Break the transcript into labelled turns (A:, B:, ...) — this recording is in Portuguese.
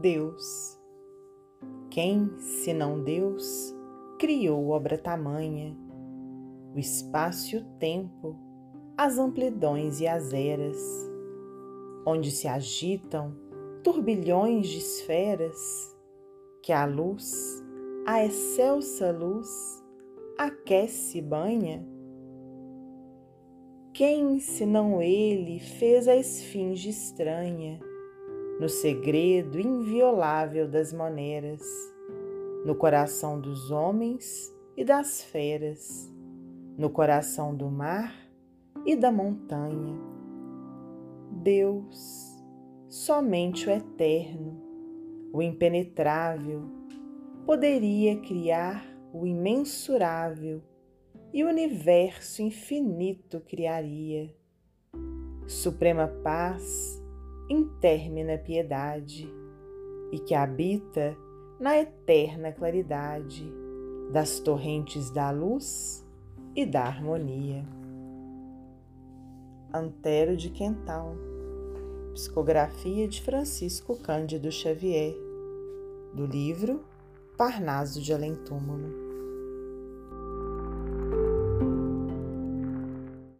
A: Deus. Quem, senão Deus, criou obra tamanha, o espaço e o tempo, as amplidões e as eras, onde se agitam turbilhões de esferas, que a luz, a excelsa luz, aquece e banha? Quem, senão ele, fez a esfinge estranha, no segredo inviolável das moneras, no coração dos homens e das feras, no coração do mar e da montanha. Deus, somente o eterno, o impenetrável, poderia criar o imensurável e o universo infinito criaria. Suprema paz, intermina piedade, e que habita na eterna claridade das torrentes da luz e da harmonia. Antero de Quental, psicografia de Francisco Cândido Xavier, do livro Parnaso de Além Túmulo.